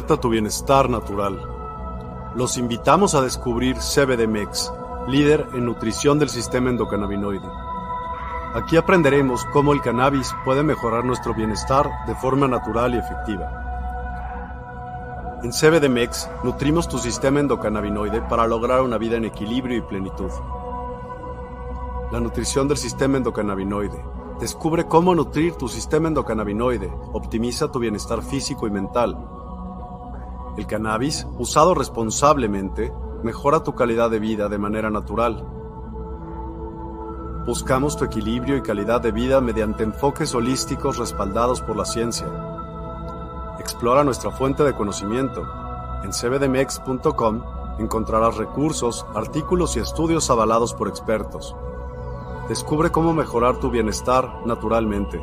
Despierta tu bienestar natural. Los invitamos a descubrir CBDMEX, líder en nutrición del sistema endocannabinoide. Aquí aprenderemos cómo el cannabis puede mejorar nuestro bienestar de forma natural y efectiva. En CBDMEX nutrimos tu sistema endocannabinoide para lograr una vida en equilibrio y plenitud. La nutrición del sistema endocannabinoide. Descubre cómo nutrir tu sistema endocannabinoide. Optimiza tu bienestar físico y mental. El cannabis, usado responsablemente, mejora tu calidad de vida de manera natural. Buscamos tu equilibrio y calidad de vida mediante enfoques holísticos respaldados por la ciencia. Explora nuestra fuente de conocimiento. En cbdmex.com encontrarás recursos, artículos y estudios avalados por expertos. Descubre cómo mejorar tu bienestar naturalmente.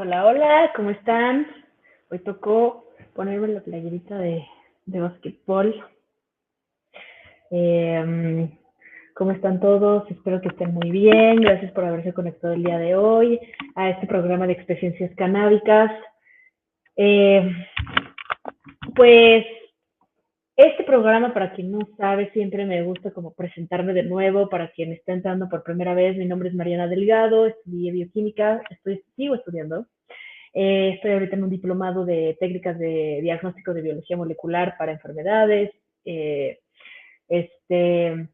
Hola, hola, ¿cómo están? Hoy tocó ponerme la playerita de, de basquetbol. Eh, ¿Cómo están todos? Espero que estén muy bien. Gracias por haberse conectado el día de hoy a este programa de experiencias canábicas. Eh, pues este programa, para quien no sabe, siempre me gusta como presentarme de nuevo. Para quien está entrando por primera vez, mi nombre es Mariana Delgado, estudié bioquímica, estoy, sigo estudiando. Eh, estoy ahorita en un diplomado de técnicas de diagnóstico de biología molecular para enfermedades. Eh, este,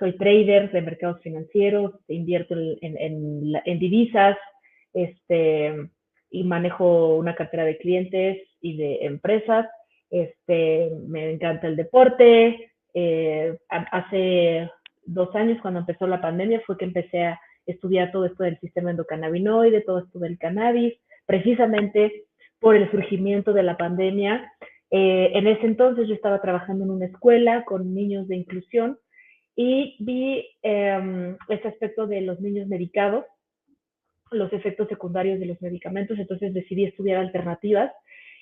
soy trader de mercados financieros, invierto en, en, en divisas este, y manejo una cartera de clientes y de empresas este, me encanta el deporte. Eh, hace dos años, cuando empezó la pandemia, fue que empecé a estudiar todo esto del sistema endocannabinoide, todo esto del cannabis, precisamente por el surgimiento de la pandemia. Eh, en ese entonces yo estaba trabajando en una escuela con niños de inclusión y vi eh, ese aspecto de los niños medicados, los efectos secundarios de los medicamentos, entonces decidí estudiar alternativas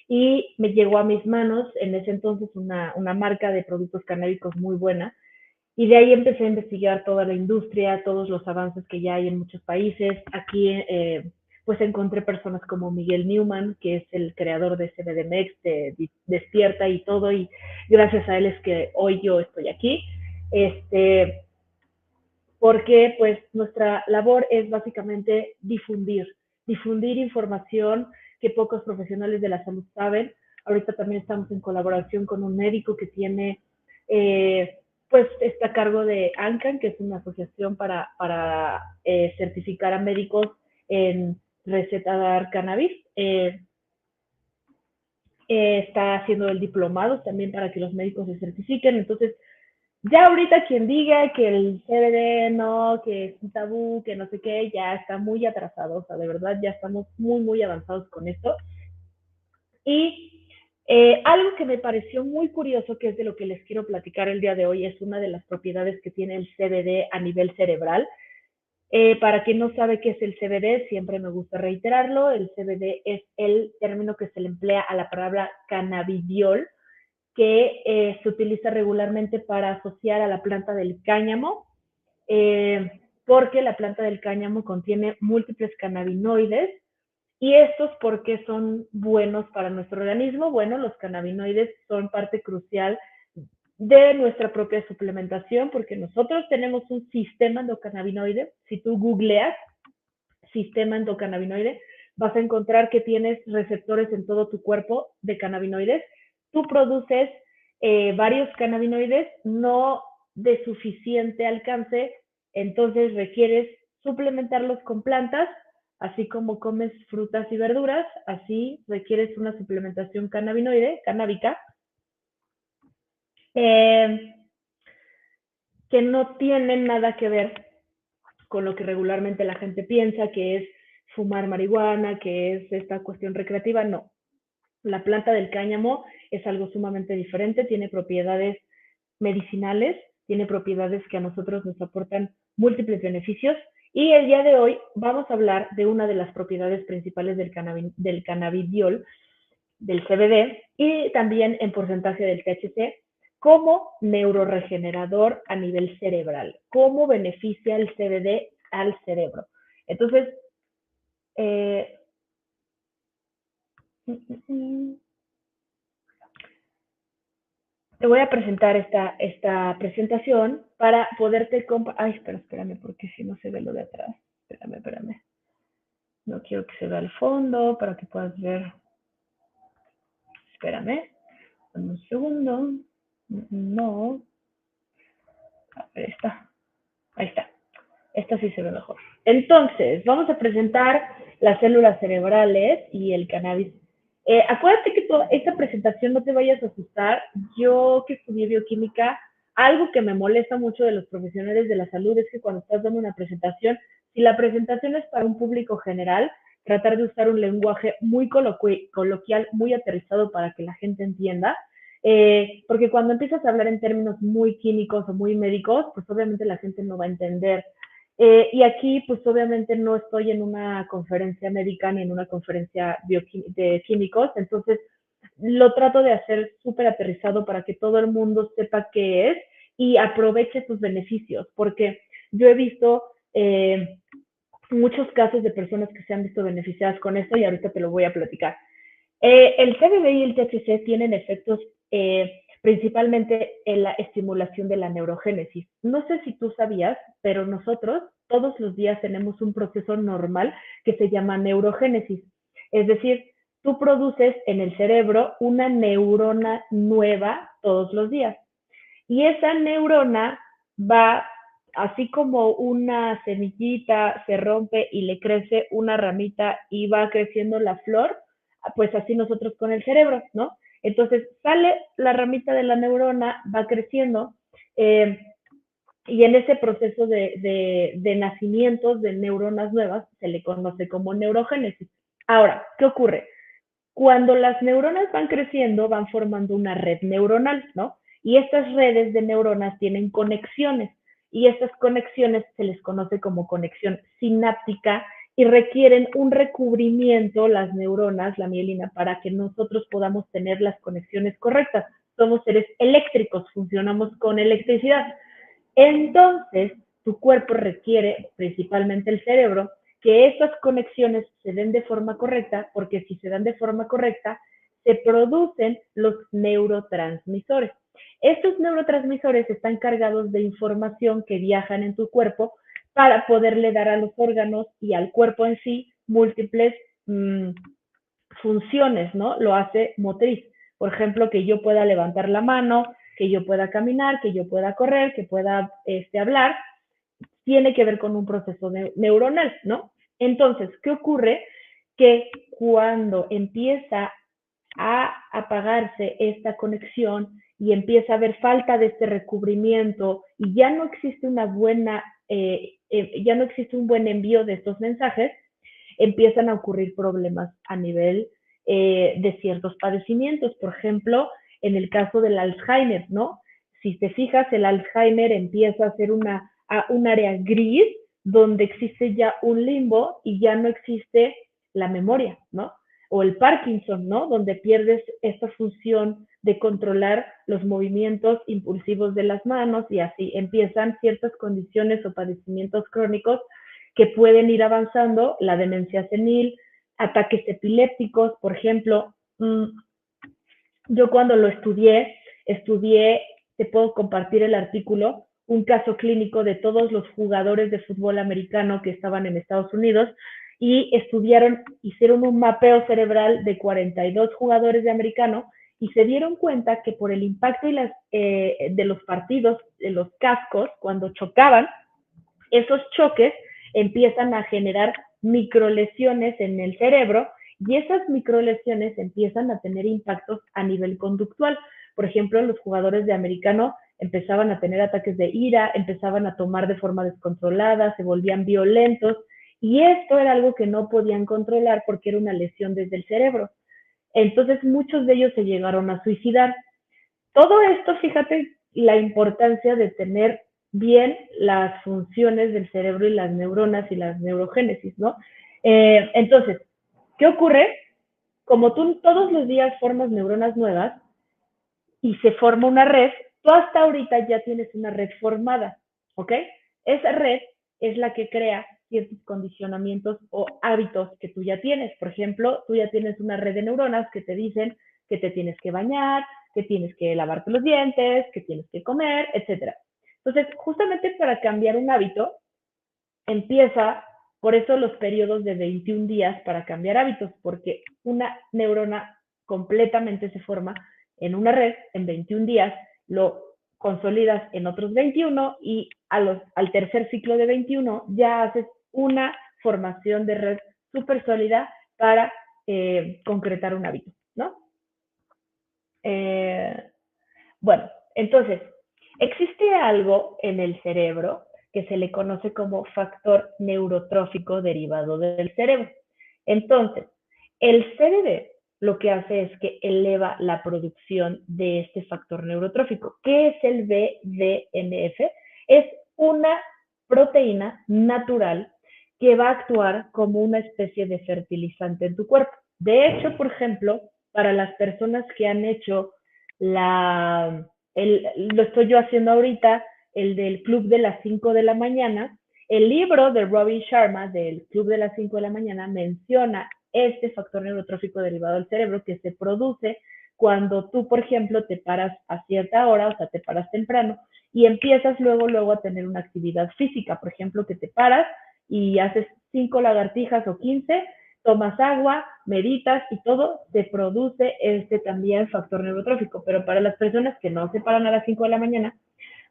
y me llegó a mis manos en ese entonces una, una marca de productos canábicos muy buena y de ahí empecé a investigar toda la industria, todos los avances que ya hay en muchos países. Aquí eh, pues encontré personas como Miguel Newman, que es el creador de CBDMEX, de, de Despierta y todo, y gracias a él es que hoy yo estoy aquí. Este, porque pues nuestra labor es básicamente difundir, difundir información, que pocos profesionales de la salud saben. Ahorita también estamos en colaboración con un médico que tiene, eh, pues está a cargo de ANCAN, que es una asociación para, para eh, certificar a médicos en recetar cannabis. Eh, eh, está haciendo el diplomado también para que los médicos se certifiquen. Entonces, ya ahorita quien diga que el CBD no, que es un tabú, que no sé qué, ya está muy atrasado, o sea, de verdad ya estamos muy, muy avanzados con esto. Y eh, algo que me pareció muy curioso, que es de lo que les quiero platicar el día de hoy, es una de las propiedades que tiene el CBD a nivel cerebral. Eh, para quien no sabe qué es el CBD, siempre me gusta reiterarlo, el CBD es el término que se le emplea a la palabra cannabidiol, que eh, se utiliza regularmente para asociar a la planta del cáñamo, eh, porque la planta del cáñamo contiene múltiples cannabinoides ¿Y estos por qué son buenos para nuestro organismo? Bueno, los cannabinoides son parte crucial de nuestra propia suplementación porque nosotros tenemos un sistema endocannabinoide. Si tú googleas sistema endocannabinoide, vas a encontrar que tienes receptores en todo tu cuerpo de cannabinoides. Tú produces eh, varios cannabinoides, no de suficiente alcance, entonces requieres suplementarlos con plantas, así como comes frutas y verduras, así requieres una suplementación cannabinoide, canábica, eh, que no tiene nada que ver con lo que regularmente la gente piensa, que es fumar marihuana, que es esta cuestión recreativa, no. La planta del cáñamo es algo sumamente diferente, tiene propiedades medicinales, tiene propiedades que a nosotros nos aportan múltiples beneficios y el día de hoy vamos a hablar de una de las propiedades principales del, del cannabidiol, del CBD y también en porcentaje del THC como neuroregenerador a nivel cerebral, cómo beneficia el CBD al cerebro. Entonces, eh, te voy a presentar esta, esta presentación para poderte compartir. Ay, espera, espérame, porque si no se ve lo de atrás. Espérame, espérame. No quiero que se vea el fondo para que puedas ver. Espérame. Un segundo. No. Ahí está. Ahí está. Esta sí se ve mejor. Entonces, vamos a presentar las células cerebrales y el cannabis. Eh, acuérdate que toda esta presentación no te vayas a asustar. Yo que estudié bioquímica, algo que me molesta mucho de los profesionales de la salud es que cuando estás dando una presentación, si la presentación es para un público general, tratar de usar un lenguaje muy coloquial, muy aterrizado para que la gente entienda. Eh, porque cuando empiezas a hablar en términos muy químicos o muy médicos, pues obviamente la gente no va a entender eh, y aquí, pues obviamente no estoy en una conferencia médica ni en una conferencia de químicos, entonces lo trato de hacer súper aterrizado para que todo el mundo sepa qué es y aproveche sus beneficios, porque yo he visto eh, muchos casos de personas que se han visto beneficiadas con esto y ahorita te lo voy a platicar. Eh, el CBD y el THC tienen efectos principalmente en la estimulación de la neurogénesis. No sé si tú sabías, pero nosotros todos los días tenemos un proceso normal que se llama neurogénesis. Es decir, tú produces en el cerebro una neurona nueva todos los días. Y esa neurona va, así como una semillita se rompe y le crece una ramita y va creciendo la flor, pues así nosotros con el cerebro, ¿no? Entonces sale la ramita de la neurona, va creciendo, eh, y en ese proceso de, de, de nacimientos de neuronas nuevas se le conoce como neurogénesis. Ahora, ¿qué ocurre? Cuando las neuronas van creciendo, van formando una red neuronal, ¿no? Y estas redes de neuronas tienen conexiones y estas conexiones se les conoce como conexión sináptica y requieren un recubrimiento, las neuronas, la mielina, para que nosotros podamos tener las conexiones correctas. Somos seres eléctricos, funcionamos con electricidad. Entonces, tu cuerpo requiere, principalmente el cerebro, que estas conexiones se den de forma correcta, porque si se dan de forma correcta, se producen los neurotransmisores. Estos neurotransmisores están cargados de información que viajan en tu cuerpo para poderle dar a los órganos y al cuerpo en sí múltiples mm, funciones, ¿no? Lo hace motriz. Por ejemplo, que yo pueda levantar la mano, que yo pueda caminar, que yo pueda correr, que pueda este, hablar, tiene que ver con un proceso neuronal, ¿no? Entonces, ¿qué ocurre? Que cuando empieza a apagarse esta conexión y empieza a haber falta de este recubrimiento y ya no existe una buena eh, eh, ya no existe un buen envío de estos mensajes, empiezan a ocurrir problemas a nivel eh, de ciertos padecimientos. Por ejemplo, en el caso del Alzheimer, ¿no? Si te fijas, el Alzheimer empieza a ser una, un área gris donde existe ya un limbo y ya no existe la memoria, ¿no? O el Parkinson, ¿no? Donde pierdes esta función de controlar los movimientos impulsivos de las manos y así empiezan ciertas condiciones o padecimientos crónicos que pueden ir avanzando, la demencia senil, ataques epilépticos, por ejemplo. Mm, yo cuando lo estudié, estudié, te puedo compartir el artículo, un caso clínico de todos los jugadores de fútbol americano que estaban en Estados Unidos y estudiaron, hicieron un mapeo cerebral de 42 jugadores de americano y se dieron cuenta que por el impacto y las, eh, de los partidos, de los cascos, cuando chocaban, esos choques empiezan a generar microlesiones en el cerebro y esas microlesiones empiezan a tener impactos a nivel conductual. Por ejemplo, los jugadores de americano empezaban a tener ataques de ira, empezaban a tomar de forma descontrolada, se volvían violentos y esto era algo que no podían controlar porque era una lesión desde el cerebro. Entonces muchos de ellos se llegaron a suicidar. Todo esto, fíjate la importancia de tener bien las funciones del cerebro y las neuronas y las neurogénesis, ¿no? Eh, entonces, ¿qué ocurre? Como tú todos los días formas neuronas nuevas y se forma una red, tú hasta ahorita ya tienes una red formada, ¿ok? Esa red es la que crea ciertos condicionamientos o hábitos que tú ya tienes. Por ejemplo, tú ya tienes una red de neuronas que te dicen que te tienes que bañar, que tienes que lavarte los dientes, que tienes que comer, etcétera. Entonces, justamente para cambiar un hábito, empieza, por eso los periodos de 21 días para cambiar hábitos, porque una neurona completamente se forma en una red en 21 días, lo consolidas en otros 21 y a los, al tercer ciclo de 21 ya haces una formación de red súper sólida para eh, concretar un hábito, ¿no? Eh, bueno, entonces, Existe algo en el cerebro que se le conoce como factor neurotrófico derivado del cerebro. Entonces, el CBD lo que hace es que eleva la producción de este factor neurotrófico. ¿Qué es el BDNF? Es una proteína natural que va a actuar como una especie de fertilizante en tu cuerpo. De hecho, por ejemplo, para las personas que han hecho la lo estoy yo haciendo ahorita, el del Club de las 5 de la mañana. El libro de Robin Sharma del Club de las 5 de la mañana menciona este factor neurotrófico derivado del cerebro que se produce cuando tú, por ejemplo, te paras a cierta hora, o sea, te paras temprano y empiezas luego, luego a tener una actividad física, por ejemplo, que te paras y haces cinco lagartijas o 15 tomas agua, meditas y todo, se produce este también factor neurotrófico. Pero para las personas que no se paran a las 5 de la mañana,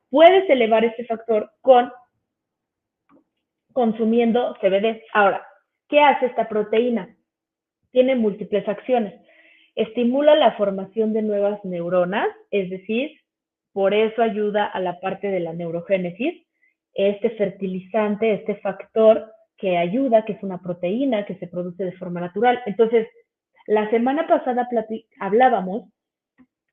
puedes elevar este factor con consumiendo CBD. Ahora, ¿qué hace esta proteína? Tiene múltiples acciones. Estimula la formación de nuevas neuronas, es decir, por eso ayuda a la parte de la neurogénesis. Este fertilizante, este factor que ayuda, que es una proteína que se produce de forma natural. Entonces, la semana pasada hablábamos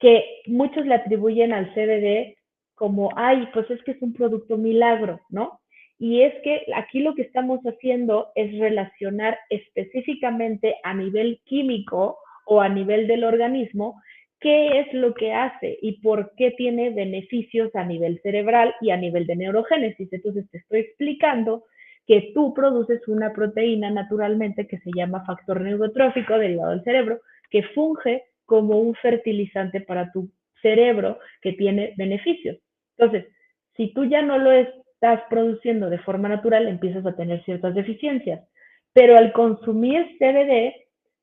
que muchos le atribuyen al CBD como, ay, pues es que es un producto milagro, ¿no? Y es que aquí lo que estamos haciendo es relacionar específicamente a nivel químico o a nivel del organismo qué es lo que hace y por qué tiene beneficios a nivel cerebral y a nivel de neurogénesis. Entonces te estoy explicando que tú produces una proteína naturalmente que se llama factor neurotrófico derivado del cerebro, que funge como un fertilizante para tu cerebro que tiene beneficios. Entonces, si tú ya no lo estás produciendo de forma natural, empiezas a tener ciertas deficiencias. Pero al consumir CBD,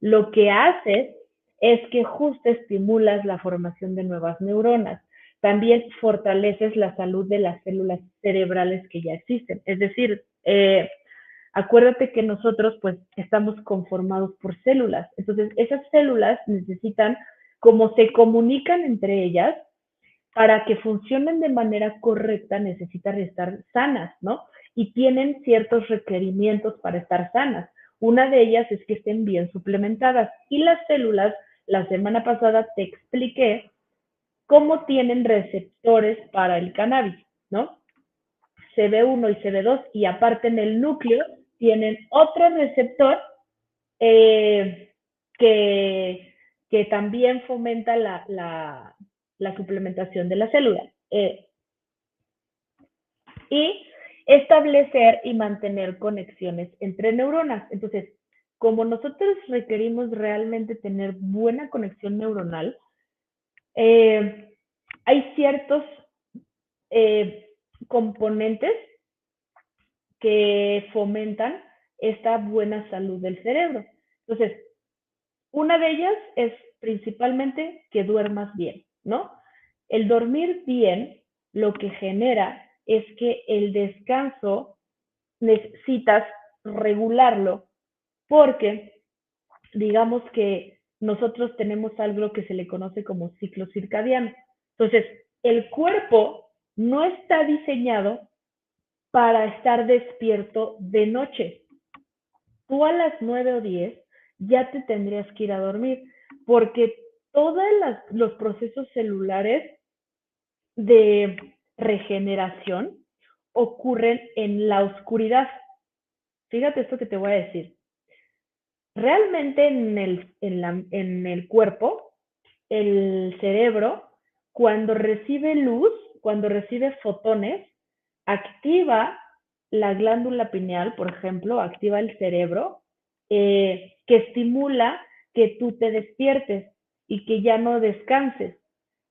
lo que haces es que justo estimulas la formación de nuevas neuronas. También fortaleces la salud de las células cerebrales que ya existen. Es decir, eh, acuérdate que nosotros pues estamos conformados por células. Entonces, esas células necesitan, como se comunican entre ellas, para que funcionen de manera correcta necesitan estar sanas, ¿no? Y tienen ciertos requerimientos para estar sanas. Una de ellas es que estén bien suplementadas. Y las células, la semana pasada te expliqué cómo tienen receptores para el cannabis, ¿no? CB1 y CB2 y aparte en el núcleo tienen otro receptor eh, que, que, también fomenta la, la, suplementación de la célula. Eh, y establecer y mantener conexiones entre neuronas. Entonces, como nosotros requerimos realmente tener buena conexión neuronal, eh, hay ciertos eh, componentes que fomentan esta buena salud del cerebro. Entonces, una de ellas es principalmente que duermas bien, ¿no? El dormir bien lo que genera es que el descanso necesitas regularlo porque digamos que nosotros tenemos algo que se le conoce como ciclo circadiano. Entonces, el cuerpo no está diseñado para estar despierto de noche. Tú a las 9 o 10 ya te tendrías que ir a dormir porque todos los procesos celulares de regeneración ocurren en la oscuridad. Fíjate esto que te voy a decir. Realmente en el, en el cuerpo, el cerebro, cuando recibe luz, cuando recibe fotones, activa la glándula pineal, por ejemplo, activa el cerebro, eh, que estimula que tú te despiertes y que ya no descanses.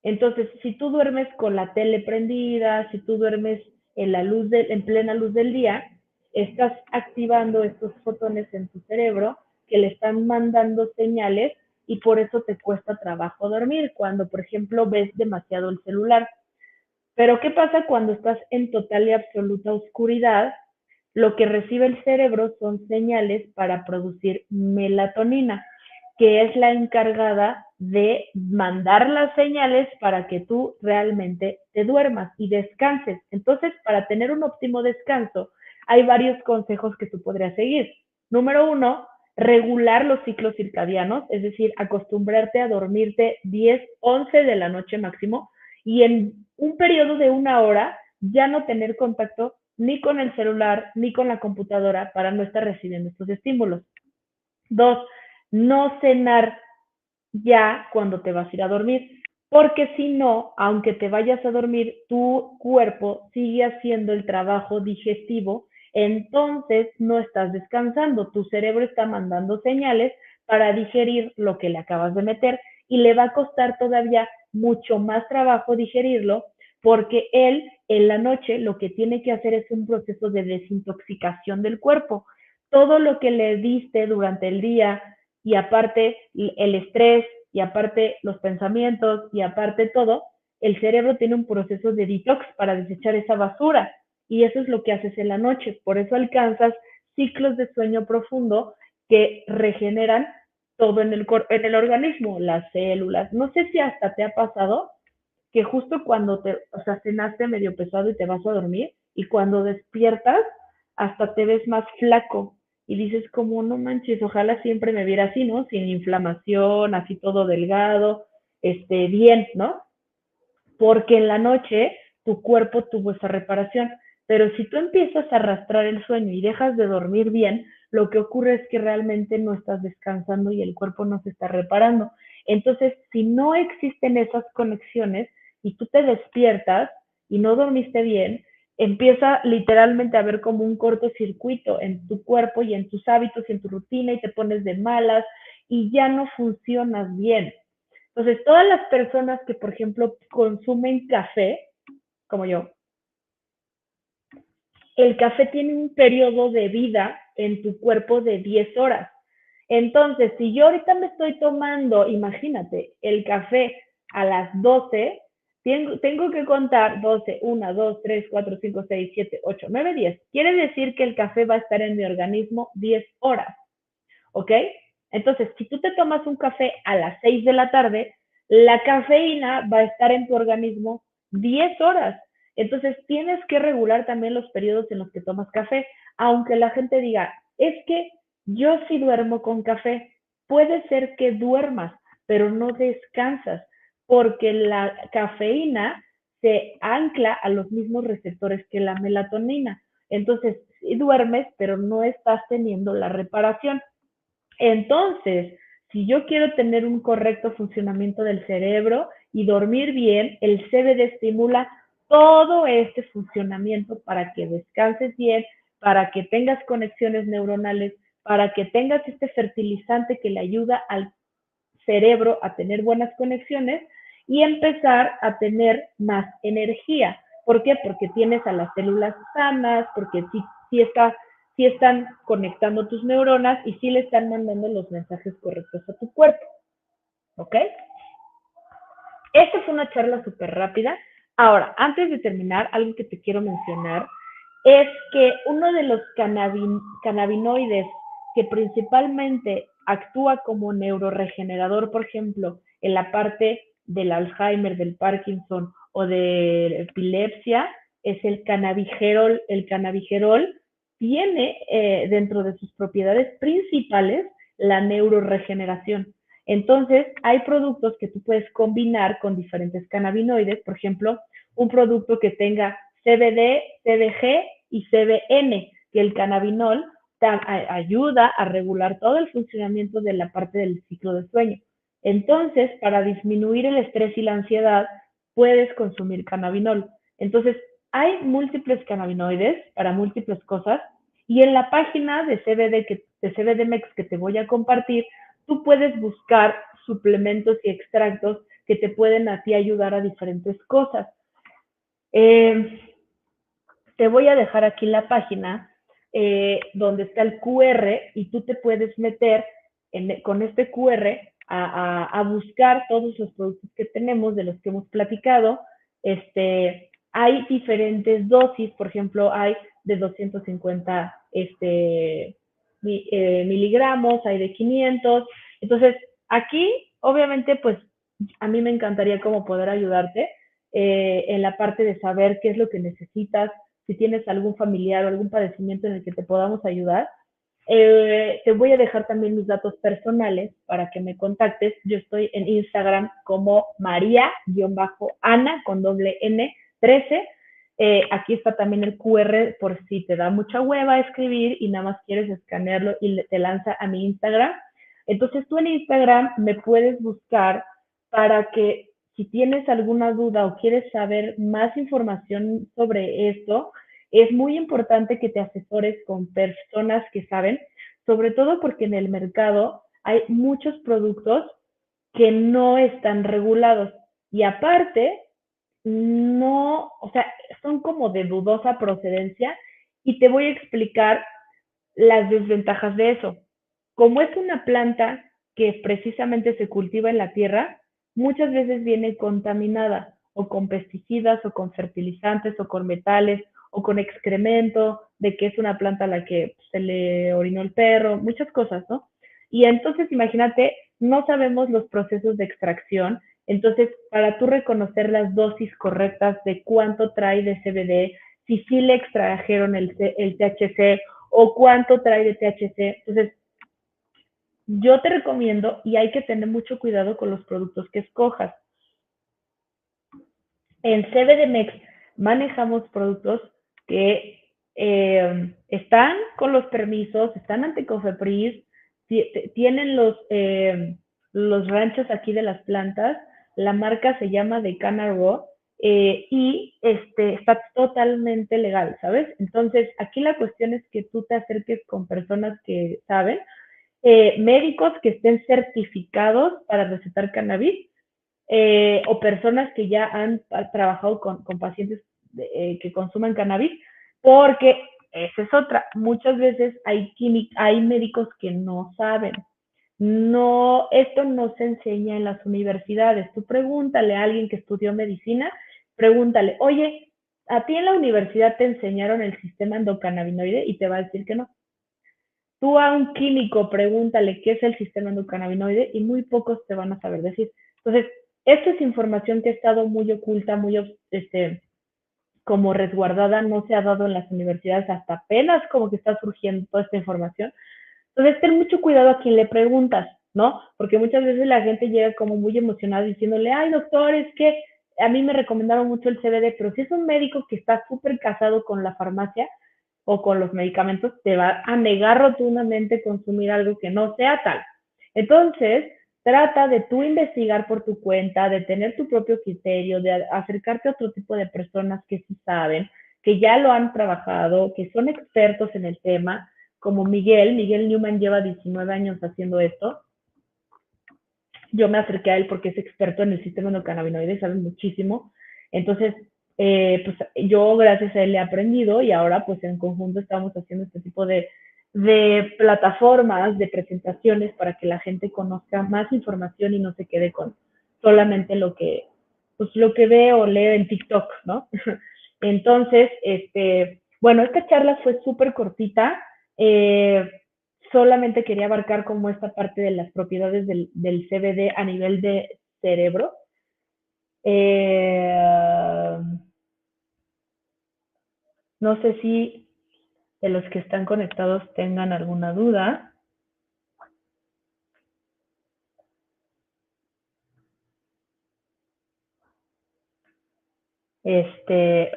Entonces, si tú duermes con la tele prendida, si tú duermes en la luz en plena luz del día, estás activando estos fotones en tu cerebro que le están mandando señales y por eso te cuesta trabajo dormir cuando, por ejemplo, ves demasiado el celular. Pero ¿qué pasa cuando estás en total y absoluta oscuridad? Lo que recibe el cerebro son señales para producir melatonina, que es la encargada de mandar las señales para que tú realmente te duermas y descanses. Entonces, para tener un óptimo descanso, hay varios consejos que tú podrías seguir. Número uno, regular los ciclos circadianos, es decir, acostumbrarte a dormirte 10, 11 de la noche máximo y en un periodo de una hora ya no tener contacto ni con el celular ni con la computadora para no estar recibiendo estos estímulos. Dos, no cenar ya cuando te vas a ir a dormir, porque si no, aunque te vayas a dormir, tu cuerpo sigue haciendo el trabajo digestivo entonces no estás descansando, tu cerebro está mandando señales para digerir lo que le acabas de meter y le va a costar todavía mucho más trabajo digerirlo porque él en la noche lo que tiene que hacer es un proceso de desintoxicación del cuerpo. Todo lo que le diste durante el día y aparte el estrés y aparte los pensamientos y aparte todo, el cerebro tiene un proceso de detox para desechar esa basura y eso es lo que haces en la noche. Por eso alcanzas ciclos de sueño profundo que regeneran todo en el, en el organismo, las células. No sé si hasta te ha pasado que justo cuando te, o sea, cenaste medio pesado y te vas a dormir y cuando despiertas hasta te ves más flaco y dices como no manches, ojalá siempre me viera así, ¿no? Sin inflamación, así todo delgado, este, bien, ¿no? Porque en la noche tu cuerpo tuvo esa reparación. Pero si tú empiezas a arrastrar el sueño y dejas de dormir bien, lo que ocurre es que realmente no estás descansando y el cuerpo no se está reparando. Entonces, si no existen esas conexiones y tú te despiertas y no dormiste bien, empieza literalmente a ver como un cortocircuito en tu cuerpo y en tus hábitos y en tu rutina y te pones de malas y ya no funcionas bien. Entonces, todas las personas que, por ejemplo, consumen café, como yo, el café tiene un periodo de vida en tu cuerpo de 10 horas. Entonces, si yo ahorita me estoy tomando, imagínate, el café a las 12, tengo, que contar 12, 1, 2, 3, 4, 5, 6, 7, 8, 9, 10. Quiere decir que el café va a estar en mi organismo 10 horas. ¿Ok? Entonces, si tú te tomas un café a las 6 de la tarde, la cafeína va a estar en tu organismo 10 horas. Entonces tienes que regular también los periodos en los que tomas café, aunque la gente diga, es que yo sí duermo con café, puede ser que duermas, pero no descansas, porque la cafeína se ancla a los mismos receptores que la melatonina. Entonces, sí duermes, pero no estás teniendo la reparación. Entonces, si yo quiero tener un correcto funcionamiento del cerebro y dormir bien, el CBD estimula todo este funcionamiento para que descanses bien, para que tengas conexiones neuronales para que tengas este fertilizante que le ayuda al cerebro a tener buenas conexiones y empezar a tener más energía. ¿Por qué? Porque tienes a las células sanas, porque sí, sí, sí están conectando tus neuronas y sí le están mandando los mensajes correctos a tu cuerpo. ¿Ok? Esta fue una charla súper rápida. Ahora, antes de terminar, algo que te quiero mencionar es que uno de los cannabinoides que principalmente actúa como neuroregenerador, por ejemplo, en la parte del Alzheimer, del Parkinson o de epilepsia, es el cannabigerol. El cannabigerol tiene eh, dentro de sus propiedades principales la neuroregeneración. Entonces, hay productos que tú puedes combinar con diferentes cannabinoides, por ejemplo, un producto que tenga CBD, CBG y CBN, que el cannabinol ayuda a regular todo el funcionamiento de la parte del ciclo de sueño. Entonces, para disminuir el estrés y la ansiedad, puedes consumir cannabinol. Entonces, hay múltiples cannabinoides para múltiples cosas y en la página de CBD que, de CBDMEX que te voy a compartir, tú puedes buscar suplementos y extractos que te pueden a ti ayudar a diferentes cosas. Eh, te voy a dejar aquí la página eh, donde está el QR y tú te puedes meter con este QR a, buscar todos los productos que tenemos, de los que hemos platicado. Este, hay diferentes dosis, por ejemplo, hay de 250 este, eh, miligramos, hay de 500. Entonces, aquí, obviamente, pues a mí me encantaría como poder ayudarte eh, en la parte de saber qué es lo que necesitas, si tienes algún familiar o algún padecimiento en el que te podamos ayudar. Eh, te voy a dejar también mis datos personales para que me contactes. Yo estoy en Instagram como María-Ana con doble N 13. Eh, aquí está también el QR por si te da mucha hueva escribir y nada más quieres escanearlo y te lanza a mi Instagram. Entonces tú en Instagram me puedes buscar para que si tienes alguna duda o quieres saber más información sobre esto, es muy importante que te asesores con personas que saben, sobre todo porque en el mercado hay muchos productos que no están regulados y aparte no, o sea, son como de dudosa procedencia y te voy a explicar las desventajas de eso. Como es una planta que precisamente se cultiva en la tierra, muchas veces viene contaminada o con pesticidas o con fertilizantes o con metales o con excremento de que es una planta a la que se le orinó el perro, muchas cosas, ¿no? Y entonces imagínate, no sabemos los procesos de extracción, entonces para tú reconocer las dosis correctas de cuánto trae de CBD, si sí le extrajeron el, el THC o cuánto trae de THC, entonces yo te recomiendo y hay que tener mucho cuidado con los productos que escojas. En CBDMEX manejamos productos que eh, están con los permisos, están ante COFEPRIS, tienen los, eh, los ranchos aquí de las plantas, la marca se llama de Raw eh, y este, está totalmente legal, ¿sabes? Entonces, aquí la cuestión es que tú te acerques con personas que saben, eh, médicos que estén certificados para recetar cannabis eh, o personas que ya han trabajado con, pacientes que consuman cannabis, porque esa es otra. Muchas veces hay, hay médicos que no saben. No, esto no se enseña en las universidades. Tú pregúntale a alguien que estudió medicina, pregúntale, oye, a ti en la universidad te enseñaron el sistema endocannabinoide y te va a decir que no. Tú a un químico pregúntale qué es el sistema endocannabinoide y muy pocos te van a saber decir. Entonces, esta es información que ha estado muy oculta, muy este, como resguardada, no se ha dado en las universidades hasta apenas como que está surgiendo toda esta información. Entonces, ten mucho cuidado a quien le preguntas, ¿no? Porque muchas veces la gente llega como muy emocionada diciéndole, ay, doctor, es que a mí me recomendaron mucho el CBD, pero si es un médico que está súper casado con la farmacia, o con los medicamentos, te va a negar rotundamente consumir algo que no sea tal. Entonces, trata de tú investigar por tu cuenta, de tener tu propio criterio, de acercarte a otro tipo de personas que sí saben, que ya lo han trabajado, que son expertos en el tema, como Miguel, Miguel Newman lleva 19 años haciendo esto. Yo me acerqué a él porque es experto en el sistema endocannabinoide, sabe muchísimo. Entonces, eh, pues yo gracias a él he aprendido y ahora pues en conjunto estamos haciendo este tipo de, de plataformas, de presentaciones para que la gente conozca más información y no se quede con solamente lo que, pues lo que ve o lee en TikTok, ¿no? Entonces, este, bueno, esta charla fue súper cortita. Eh, solamente quería abarcar como esta parte de las propiedades del, del CBD a nivel de cerebro. Eh, no sé si de los que están conectados tengan alguna duda. Este,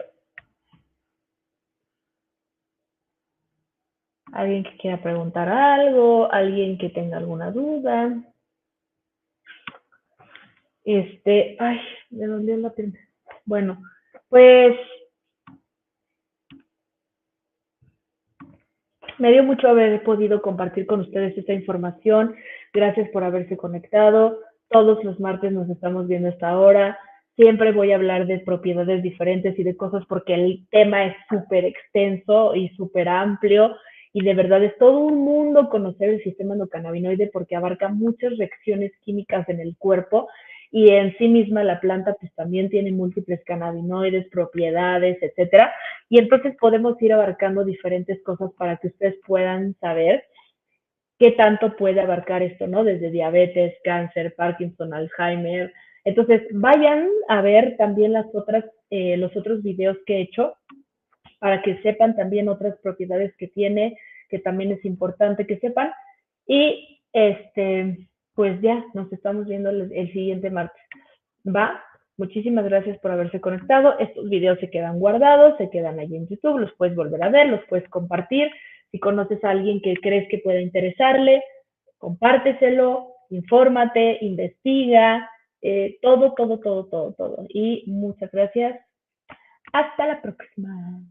alguien que quiera preguntar algo, alguien que tenga alguna duda. Este, ay, me dolió la pierna. Bueno, pues me dio mucho haber podido compartir con ustedes esta información. Gracias por haberse conectado. Todos los martes nos estamos viendo esta ahora. Siempre voy a hablar de propiedades diferentes y de cosas porque el tema es súper extenso y súper amplio y de verdad es todo un mundo conocer el sistema endocannabinoide porque abarca muchas reacciones químicas en el cuerpo y en sí misma la planta pues también tiene múltiples cannabinoides, propiedades, etcétera. Y entonces podemos ir abarcando diferentes cosas para que ustedes puedan saber qué tanto puede abarcar esto, ¿no? Desde diabetes, cáncer, Parkinson, Alzheimer. Entonces, vayan a ver también las otras, eh, los otros videos que he hecho para que sepan también otras propiedades que tiene, que también es importante que sepan. Y este, pues ya nos estamos viendo el, siguiente martes. ¿Va? Muchísimas gracias por haberse conectado. Estos videos se quedan guardados, se quedan ahí en YouTube, los puedes volver a ver, los puedes compartir. Si conoces a alguien que crees que pueda interesarle, compárteselo, infórmate, investiga, eh, todo, todo, todo, todo, todo. Y muchas gracias. Hasta la próxima.